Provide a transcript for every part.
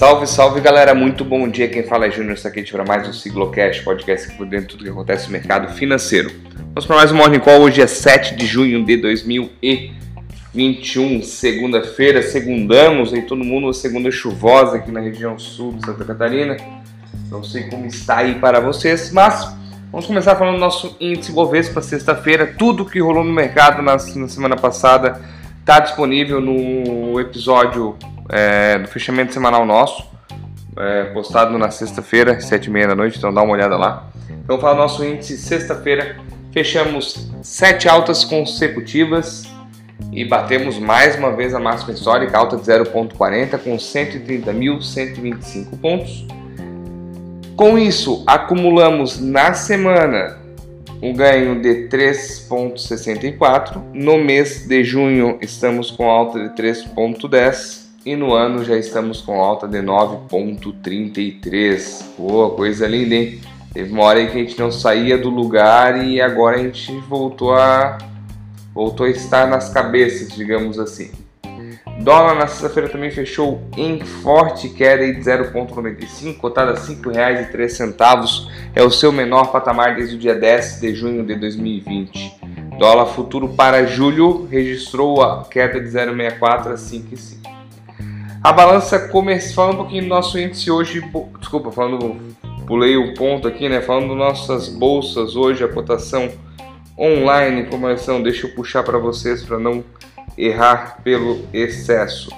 Salve, salve galera, muito bom dia. Quem fala é Júnior Saquete para mais um Siglocast, podcast que por dentro de tudo que acontece no mercado financeiro. Vamos para mais um Morning Call. Hoje é 7 de junho de 2021, segunda-feira. Segundamos aí todo mundo, segunda chuvosa aqui na região sul de Santa Catarina. Não sei como está aí para vocês, mas vamos começar falando do nosso índice Bovespa sexta-feira. Tudo que rolou no mercado na, na semana passada está disponível no episódio é, do fechamento semanal nosso, é, postado na sexta-feira, sete e meia da noite, então dá uma olhada lá. Então, para o nosso índice, sexta-feira, fechamos sete altas consecutivas e batemos mais uma vez a máxima histórica, alta de 0,40 com 130.125 pontos. Com isso, acumulamos na semana um ganho de 3,64. No mês de junho, estamos com alta de 3,10 e no ano já estamos com alta de 9,33. Boa, coisa linda, hein? Teve uma hora aí que a gente não saía do lugar e agora a gente voltou a voltou a estar nas cabeças, digamos assim. Dólar na sexta-feira também fechou em forte queda de 0,95, cotada a R$ 5,03. É o seu menor patamar desde o dia 10 de junho de 2020. Dólar futuro para julho registrou a queda de 0,64 a 5,5. A balança comercial, falando um pouquinho do nosso índice hoje, desculpa, falando, pulei o ponto aqui, né? Falando nossas bolsas hoje, a cotação online, começando, deixa eu puxar para vocês para não errar pelo excesso.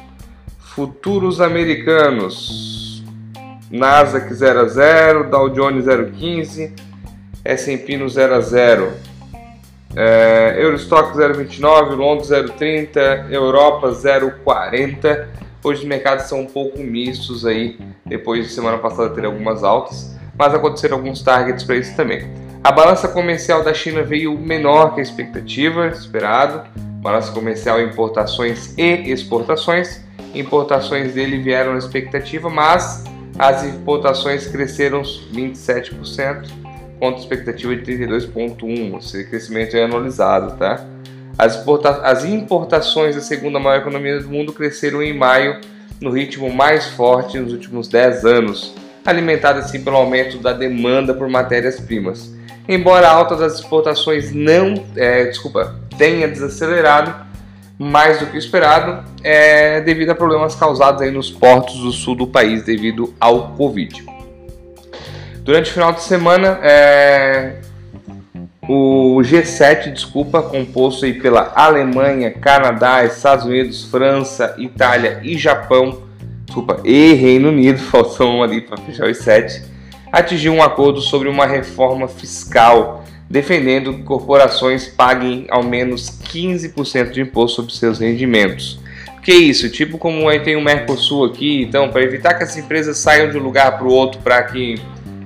Futuros americanos, Nasdaq 0 a 0, Dow Jones 0,15, S&P no 0 a 0. É, Eurostock 0,29, Londres 0,30, Europa 0,40 Hoje os mercados são um pouco mistos aí, depois de semana passada ter algumas altas, mas aconteceram alguns targets para isso também. A balança comercial da China veio menor que a expectativa, esperado. Balança comercial importações e exportações. Importações dele vieram na expectativa, mas as importações cresceram 27%, contra a expectativa de 32,1%. Esse crescimento é anualizado, tá? As, as importações da segunda maior economia do mundo cresceram em maio no ritmo mais forte nos últimos 10 anos, alimentada assim pelo aumento da demanda por matérias-primas. Embora a alta das exportações não, é, desculpa, tenha desacelerado mais do que esperado, é, devido a problemas causados aí nos portos do sul do país devido ao Covid. Durante o final de semana, é, o G7, desculpa, composto aí pela Alemanha, Canadá, Estados Unidos, França, Itália e Japão, desculpa, e Reino Unido, faltam ali para fechar os sete, atingiu um acordo sobre uma reforma fiscal, defendendo que corporações paguem ao menos 15% de imposto sobre seus rendimentos. Que isso? Tipo como aí tem o Mercosul aqui, então, para evitar que as empresas saiam de um lugar para o outro para que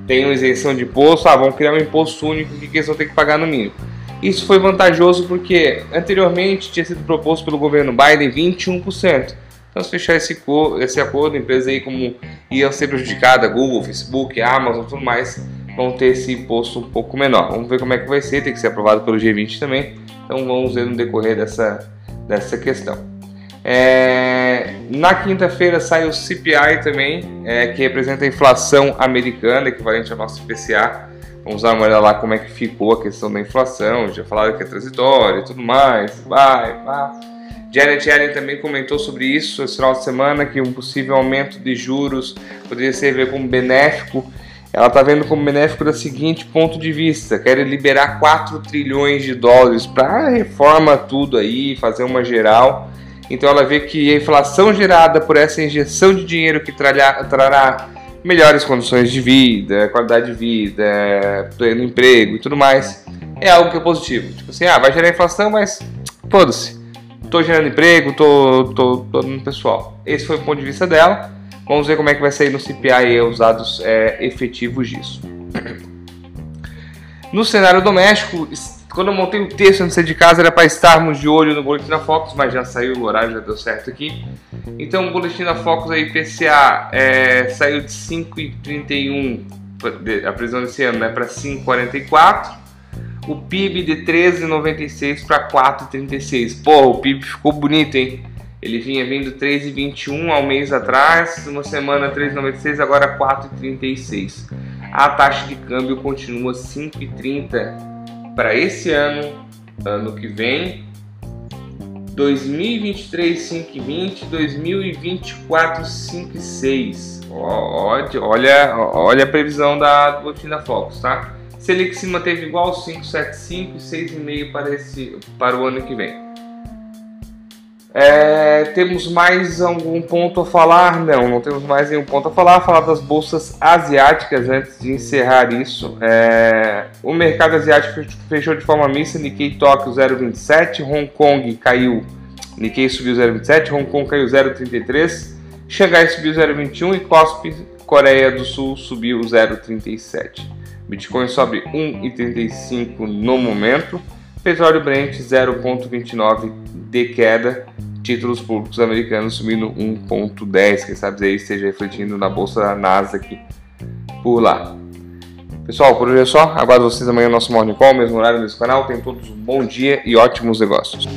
uma isenção de imposto, ah, vamos criar um imposto único que eles vão ter que pagar no mínimo. Isso foi vantajoso porque anteriormente tinha sido proposto pelo governo Biden 21%. Então, se fechar esse, esse acordo, empresas aí como iam ser prejudicadas, Google, Facebook, Amazon, tudo mais, vão ter esse imposto um pouco menor. Vamos ver como é que vai ser, tem que ser aprovado pelo G20 também. Então, vamos ver no decorrer dessa, dessa questão. É, na quinta-feira sai o CPI também, é, que representa a inflação americana, equivalente ao nosso IPCA. Vamos dar uma olhada lá como é que ficou a questão da inflação. Já falaram que é transitório e tudo mais. Vai, vai. Janet Yellen também comentou sobre isso esse final de semana, que um possível aumento de juros poderia ser como benéfico. Ela está vendo como benéfico da seguinte ponto de vista: quer liberar 4 trilhões de dólares para reforma tudo aí, fazer uma geral então ela vê que a inflação gerada por essa injeção de dinheiro que trará, trará melhores condições de vida, qualidade de vida, pleno emprego e tudo mais, é algo que é positivo. Tipo assim, ah, vai gerar inflação, mas foda-se. Tô gerando emprego, tô, tô, tô no pessoal. Esse foi o ponto de vista dela. Vamos ver como é que vai sair no CPI os dados é, efetivos disso. No cenário doméstico, quando eu montei o texto antes de sair de casa era para estarmos de olho no Boletim da Focus, mas já saiu o horário, já deu certo aqui. Então o Boletim da Focus aí, PCA, é, saiu de 5,31, a previsão desse ano, né, para 5,44. O PIB de 13,96 para 4,36. Pô, o PIB ficou bonito, hein? Ele vinha vindo 3,21 ao mês atrás, uma semana 3,96, agora 4,36. A taxa de câmbio continua 5,30 para esse ano, ano que vem. 2023 5,20, 2024 5,6. Olha, olha, a previsão da da Focus, tá? Selic se manteve igual 5,75 e 6,5 para esse para o ano que vem. É, temos mais algum ponto a falar? Não, não temos mais nenhum ponto a falar. Falar das bolsas asiáticas antes de encerrar isso. É, o mercado asiático fechou de forma mista. Nikkei Tóquio 0,27, Hong Kong caiu. Nikkei subiu 0,27, Hong Kong caiu 0,33, Xangai subiu 0,21 e Kospi Coreia do Sul subiu 0,37. Bitcoin sobe 1,35 no momento. Petróleo Brent 0,29 de queda títulos públicos americanos subindo 1,10. Quem sabe aí esteja refletindo na bolsa da Nasdaq por lá. Pessoal, por hoje é só. Aguardo vocês amanhã no nosso Morning Call, mesmo horário, mesmo canal. Tenham todos um bom dia e ótimos negócios.